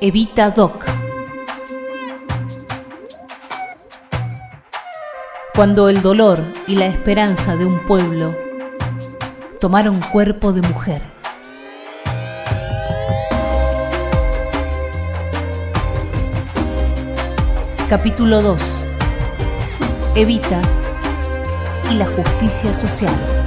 Evita Doc. Cuando el dolor y la esperanza de un pueblo tomaron cuerpo de mujer. Capítulo 2. Evita y la justicia social.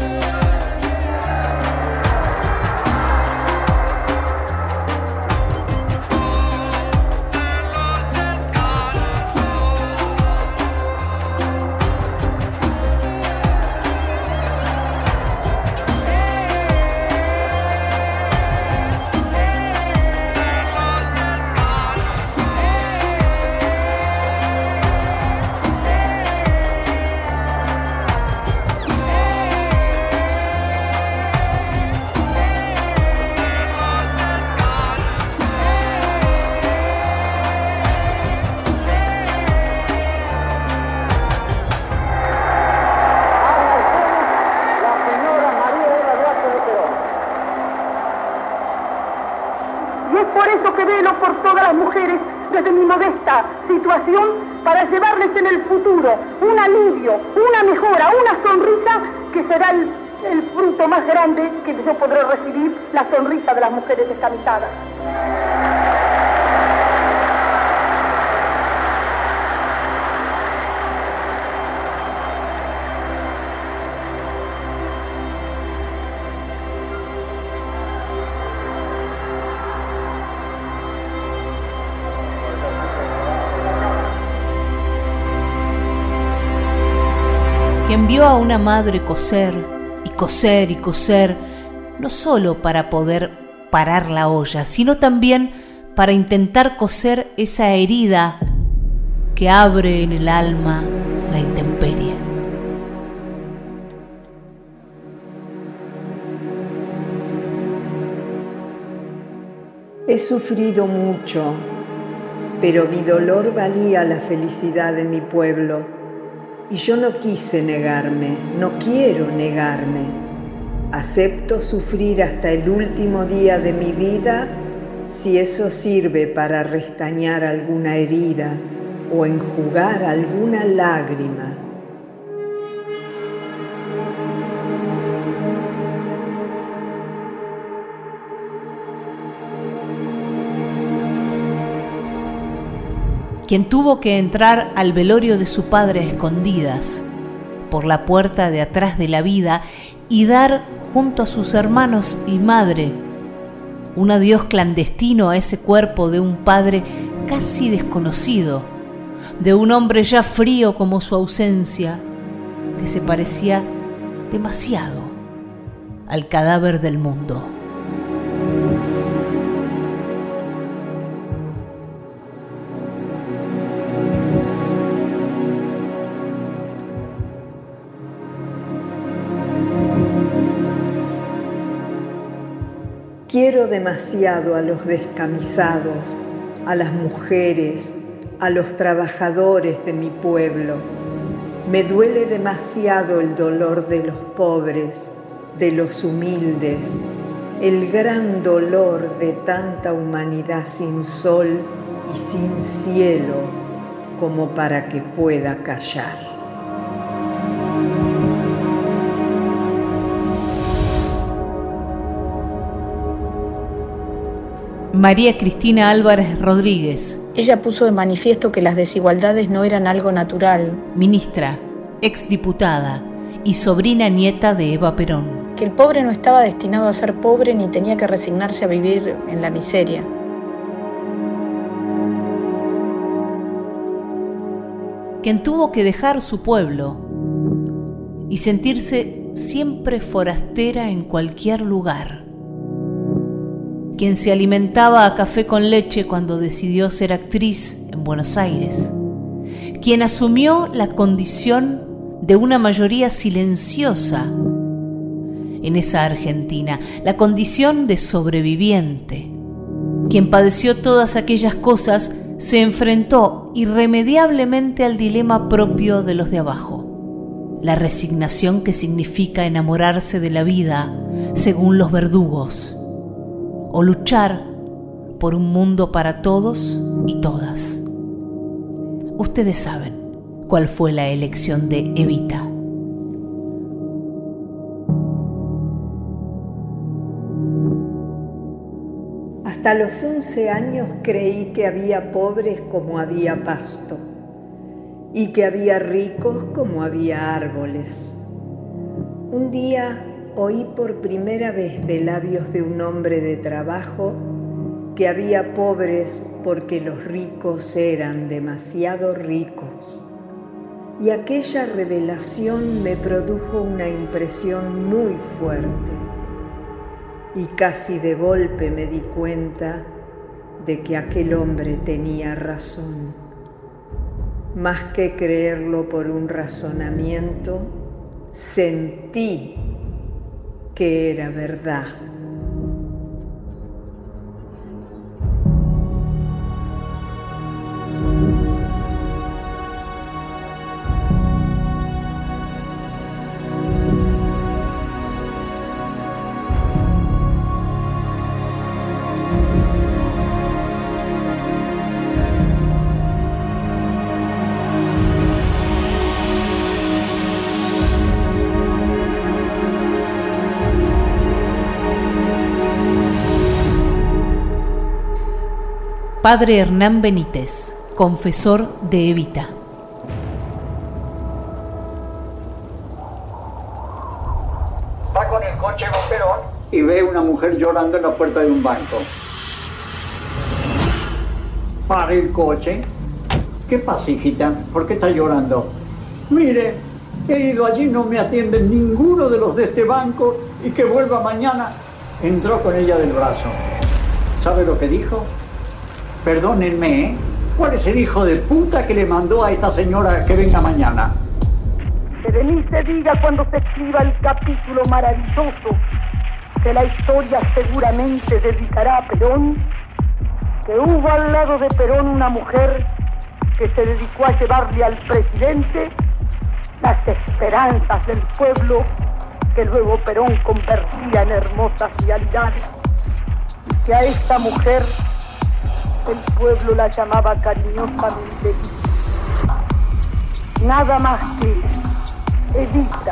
Las mujeres descamisadas. vio a una madre coser y coser y coser, no solo para poder parar la olla, sino también para intentar coser esa herida que abre en el alma la intemperie. He sufrido mucho, pero mi dolor valía la felicidad de mi pueblo y yo no quise negarme, no quiero negarme. Acepto sufrir hasta el último día de mi vida si eso sirve para restañar alguna herida o enjugar alguna lágrima. quien tuvo que entrar al velorio de su padre a escondidas por la puerta de atrás de la vida y dar junto a sus hermanos y madre un adiós clandestino a ese cuerpo de un padre casi desconocido, de un hombre ya frío como su ausencia, que se parecía demasiado al cadáver del mundo. Demasiado a los descamisados, a las mujeres, a los trabajadores de mi pueblo. Me duele demasiado el dolor de los pobres, de los humildes, el gran dolor de tanta humanidad sin sol y sin cielo como para que pueda callar. María Cristina Álvarez Rodríguez. Ella puso de manifiesto que las desigualdades no eran algo natural. Ministra, exdiputada y sobrina nieta de Eva Perón. Que el pobre no estaba destinado a ser pobre ni tenía que resignarse a vivir en la miseria. Quien tuvo que dejar su pueblo y sentirse siempre forastera en cualquier lugar quien se alimentaba a café con leche cuando decidió ser actriz en Buenos Aires, quien asumió la condición de una mayoría silenciosa en esa Argentina, la condición de sobreviviente, quien padeció todas aquellas cosas, se enfrentó irremediablemente al dilema propio de los de abajo, la resignación que significa enamorarse de la vida según los verdugos o luchar por un mundo para todos y todas. Ustedes saben cuál fue la elección de Evita. Hasta los 11 años creí que había pobres como había pasto y que había ricos como había árboles. Un día oí por primera vez de labios de un hombre de trabajo que había pobres porque los ricos eran demasiado ricos. Y aquella revelación me produjo una impresión muy fuerte. Y casi de golpe me di cuenta de que aquel hombre tenía razón. Más que creerlo por un razonamiento, sentí que era verdad. Padre Hernán Benítez, confesor de Evita. Va con el coche Perón y ve una mujer llorando en la puerta de un banco. Para el coche. ¿Qué pasa, hijita? ¿Por qué está llorando? Mire, he ido allí, no me atienden ninguno de los de este banco y que vuelva mañana. Entró con ella del brazo. ¿Sabe lo que dijo? Perdónenme, ¿eh? ¿cuál es el hijo de puta que le mandó a esta señora que venga mañana? Se diga cuando se escriba el capítulo maravilloso que la historia seguramente dedicará a Perón, que hubo al lado de Perón una mujer que se dedicó a llevarle al presidente las esperanzas del pueblo que luego Perón convertía en hermosas realidades. Y que a esta mujer el pueblo la llamaba cariñosamente Nada más que Evita.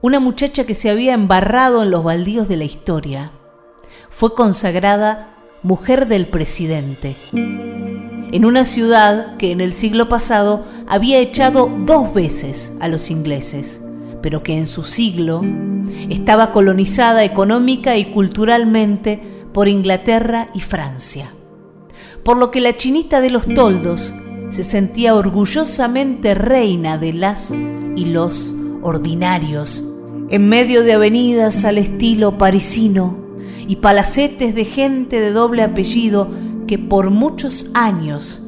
Una muchacha que se había embarrado en los baldíos de la historia. Fue consagrada mujer del presidente. En una ciudad que en el siglo pasado había echado dos veces a los ingleses, pero que en su siglo estaba colonizada económica y culturalmente por Inglaterra y Francia. Por lo que la chinita de los toldos se sentía orgullosamente reina de las y los ordinarios, en medio de avenidas al estilo parisino y palacetes de gente de doble apellido que por muchos años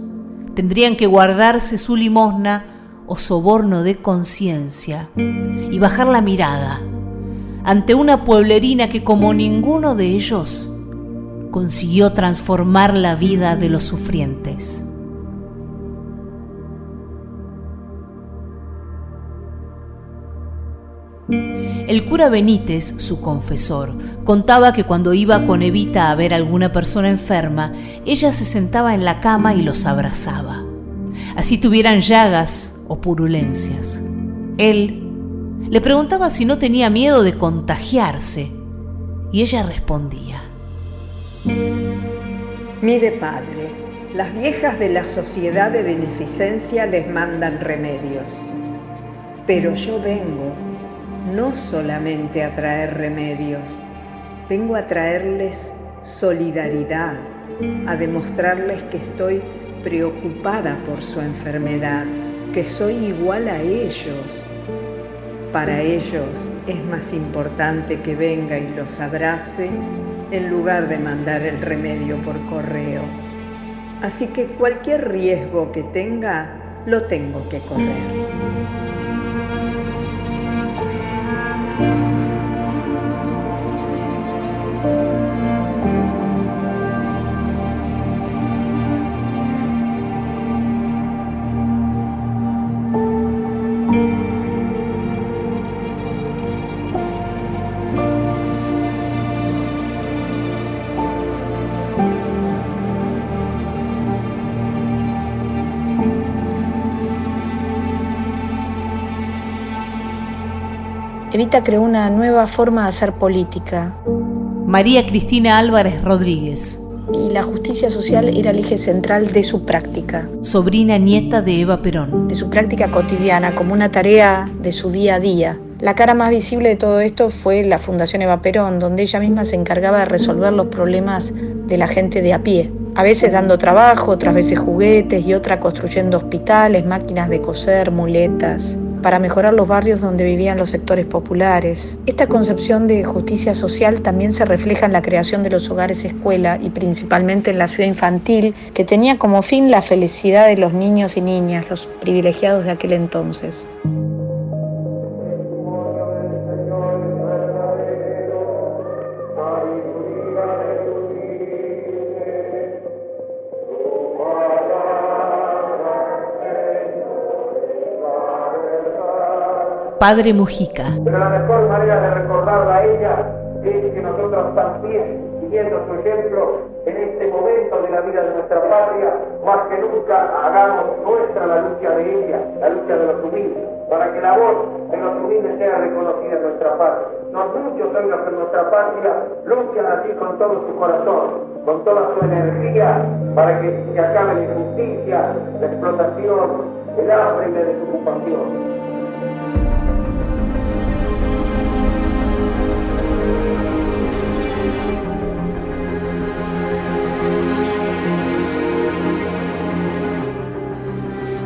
tendrían que guardarse su limosna o soborno de conciencia y bajar la mirada ante una pueblerina que como ninguno de ellos consiguió transformar la vida de los sufrientes. El cura Benítez, su confesor, contaba que cuando iba con Evita a ver a alguna persona enferma, ella se sentaba en la cama y los abrazaba. Así tuvieran llagas o purulencias. Él le preguntaba si no tenía miedo de contagiarse y ella respondía. Mire padre, las viejas de la sociedad de beneficencia les mandan remedios, pero yo vengo no solamente a traer remedios, vengo a traerles solidaridad, a demostrarles que estoy preocupada por su enfermedad, que soy igual a ellos. Para ellos es más importante que venga y los abrace en lugar de mandar el remedio por correo. Así que cualquier riesgo que tenga, lo tengo que correr. Evita creó una nueva forma de hacer política. María Cristina Álvarez Rodríguez. Y la justicia social era el eje central de su práctica. Sobrina nieta de Eva Perón. De su práctica cotidiana, como una tarea de su día a día. La cara más visible de todo esto fue la Fundación Eva Perón, donde ella misma se encargaba de resolver los problemas de la gente de a pie. A veces dando trabajo, otras veces juguetes y otra construyendo hospitales, máquinas de coser, muletas para mejorar los barrios donde vivían los sectores populares. Esta concepción de justicia social también se refleja en la creación de los hogares escuela y principalmente en la ciudad infantil, que tenía como fin la felicidad de los niños y niñas, los privilegiados de aquel entonces. Padre Mujica. Pero la mejor manera de recordarla a ella es que nosotros también, siguiendo su ejemplo, en este momento de la vida de nuestra patria, más que nunca hagamos nuestra la lucha de ella, la lucha de los humildes, para que la voz de los humildes sea reconocida en nuestra patria. No muchos son los nuestra patria luchan así con todo su corazón, con toda su energía, para que se acabe la injusticia, la explotación, el hambre y la desocupación.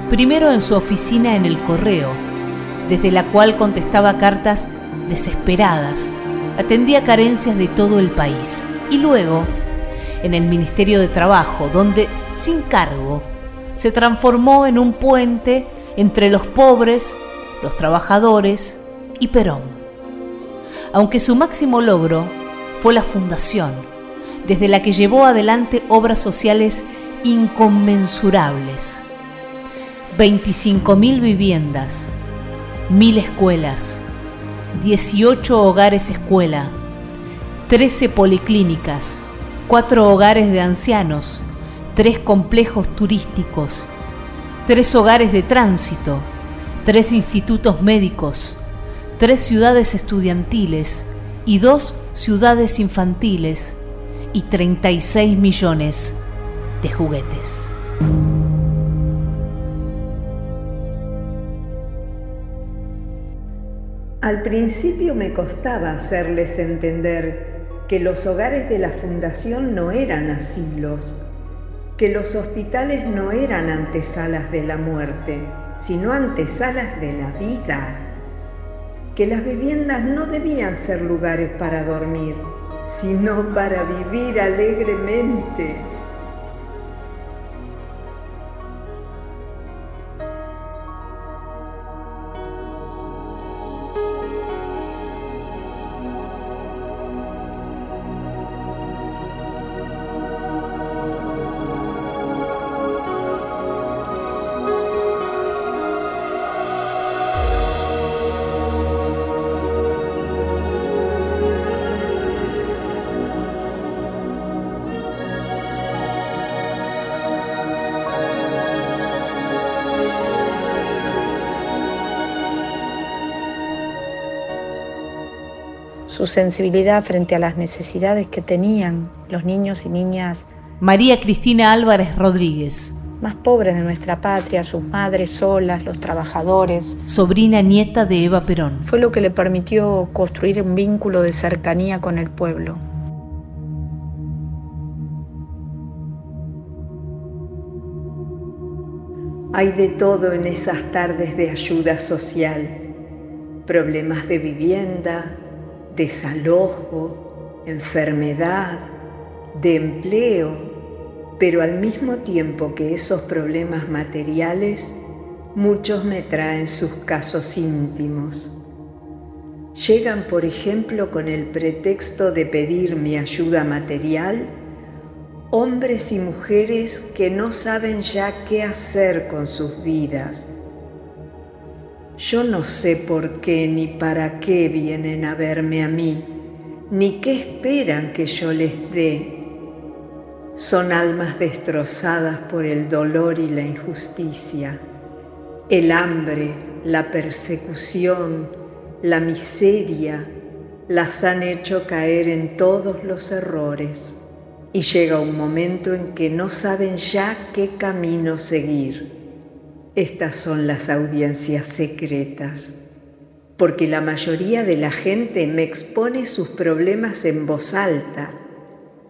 Primero en su oficina en el correo, desde la cual contestaba cartas desesperadas, atendía carencias de todo el país, y luego en el Ministerio de Trabajo, donde, sin cargo, se transformó en un puente entre los pobres, los trabajadores y Perón. Aunque su máximo logro fue la fundación, desde la que llevó adelante obras sociales inconmensurables 25.000 viviendas, 1.000 escuelas, 18 hogares escuela, 13 policlínicas, 4 hogares de ancianos, 3 complejos turísticos, 3 hogares de tránsito, 3 institutos médicos, 3 ciudades estudiantiles y 2 ciudades infantiles y 36 millones de juguetes. Al principio me costaba hacerles entender que los hogares de la fundación no eran asilos, que los hospitales no eran antesalas de la muerte, sino antesalas de la vida, que las viviendas no debían ser lugares para dormir, sino para vivir alegremente. Su sensibilidad frente a las necesidades que tenían los niños y niñas. María Cristina Álvarez Rodríguez. Más pobres de nuestra patria, sus madres solas, los trabajadores. Sobrina nieta de Eva Perón. Fue lo que le permitió construir un vínculo de cercanía con el pueblo. Hay de todo en esas tardes de ayuda social. Problemas de vivienda, desalojo, enfermedad, de empleo, pero al mismo tiempo que esos problemas materiales, muchos me traen sus casos íntimos. Llegan, por ejemplo, con el pretexto de pedir mi ayuda material, hombres y mujeres que no saben ya qué hacer con sus vidas yo no sé por qué ni para qué vienen a verme a mí, ni qué esperan que yo les dé. Son almas destrozadas por el dolor y la injusticia, el hambre, la persecución, la miseria, las han hecho caer en todos los errores y llega un momento en que no saben ya qué camino seguir. Estas son las audiencias secretas, porque la mayoría de la gente me expone sus problemas en voz alta,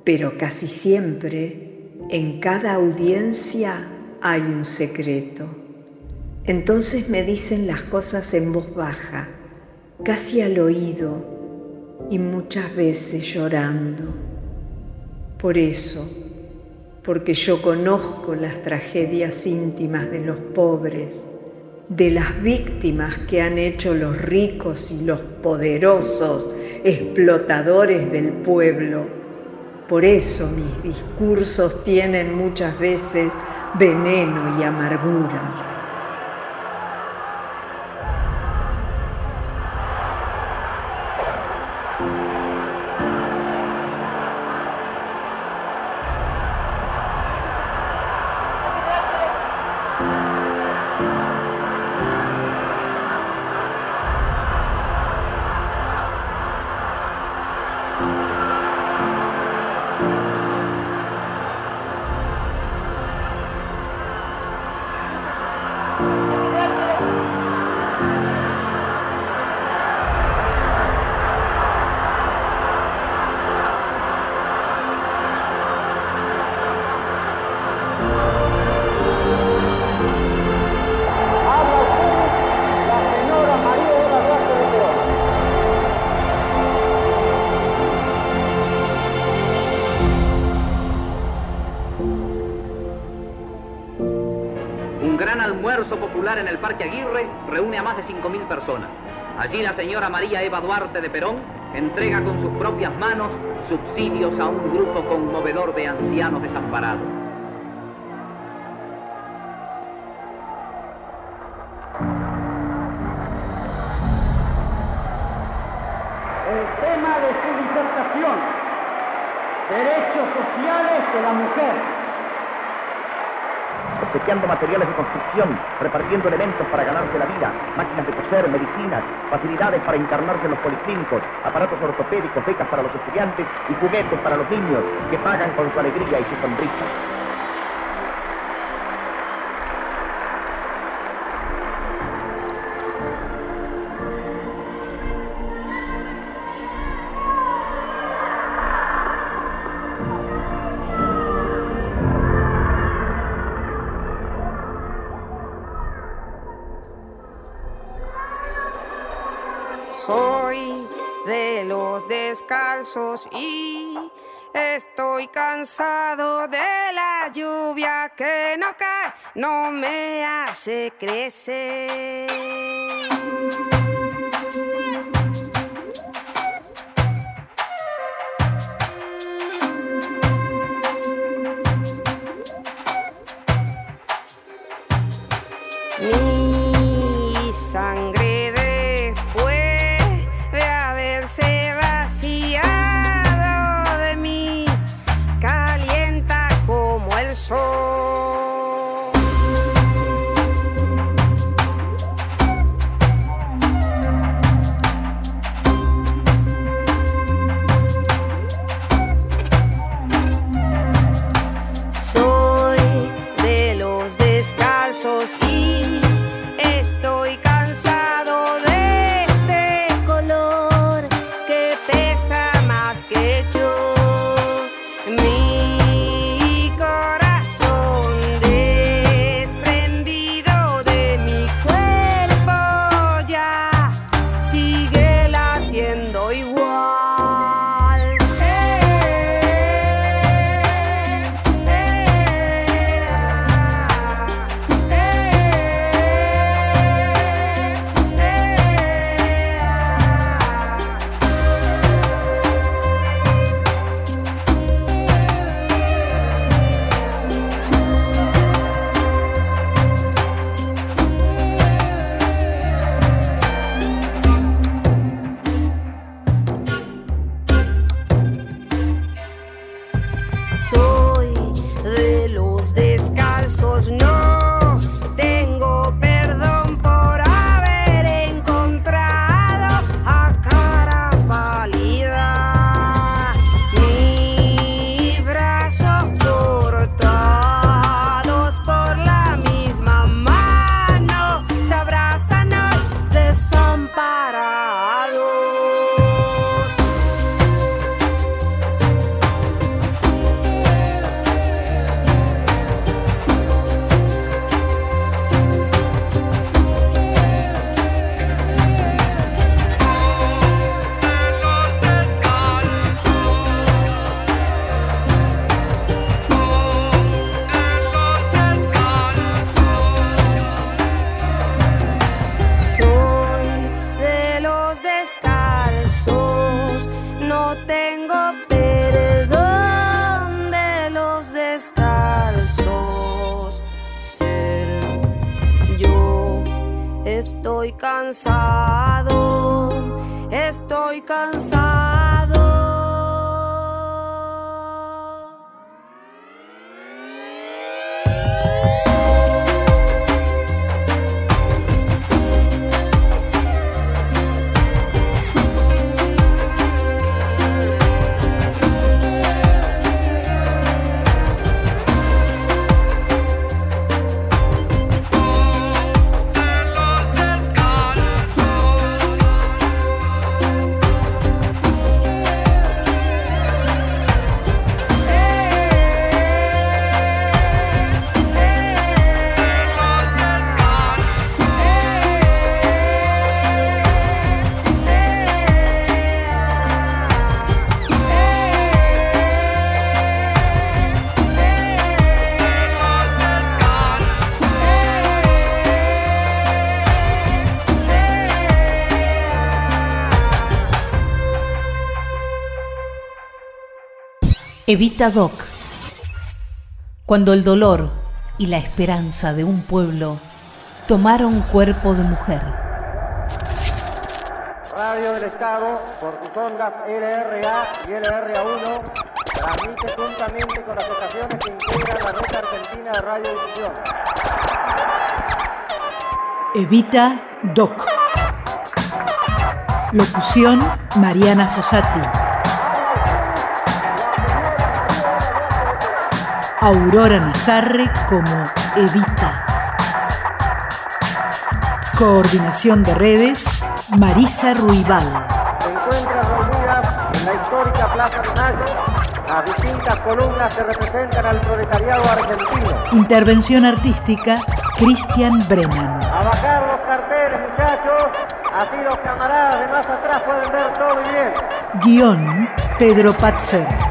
pero casi siempre en cada audiencia hay un secreto. Entonces me dicen las cosas en voz baja, casi al oído, y muchas veces llorando. Por eso, porque yo conozco las tragedias íntimas de los pobres, de las víctimas que han hecho los ricos y los poderosos, explotadores del pueblo. Por eso mis discursos tienen muchas veces veneno y amargura. 5.000 personas. Allí la señora María Eva Duarte de Perón entrega con sus propias manos subsidios a un grupo conmovedor de ancianos desamparados. El tema de su disertación, derechos sociales de la mujer obsequiando materiales de construcción, repartiendo elementos para ganarse la vida, máquinas de coser, medicinas, facilidades para internarse en los policlínicos, aparatos ortopédicos, becas para los estudiantes y juguetes para los niños que pagan con su alegría y su sonrisa. Y estoy cansado de la lluvia que no cae, no me hace crecer. Estoy cansado. Evita Doc. Cuando el dolor y la esperanza de un pueblo tomaron cuerpo de mujer. Radio del Estado, por sus ondas LRA y LRA1, transmite juntamente con las estaciones que integran la red argentina de radiodifusión. Evita Doc. Locución Mariana Fossati. Aurora Nazarre como Evita. Coordinación de redes, Marisa Ruibal. Se encuentran reunidas en la histórica Plaza de Mayo las distintas columnas que representan al proletariado argentino. Intervención artística, Cristian Brennan. A bajar los carteles, muchachos. Así los camaradas de más atrás pueden ver todo bien. Guión, Pedro Patzer.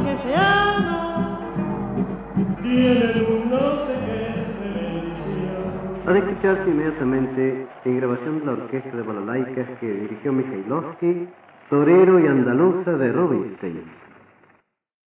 Qué de bendición. Ha de escucharse inmediatamente en grabación de la orquesta de balalaicas que dirigió Mikhailovsky Torero y Andaluza de Rubinstein.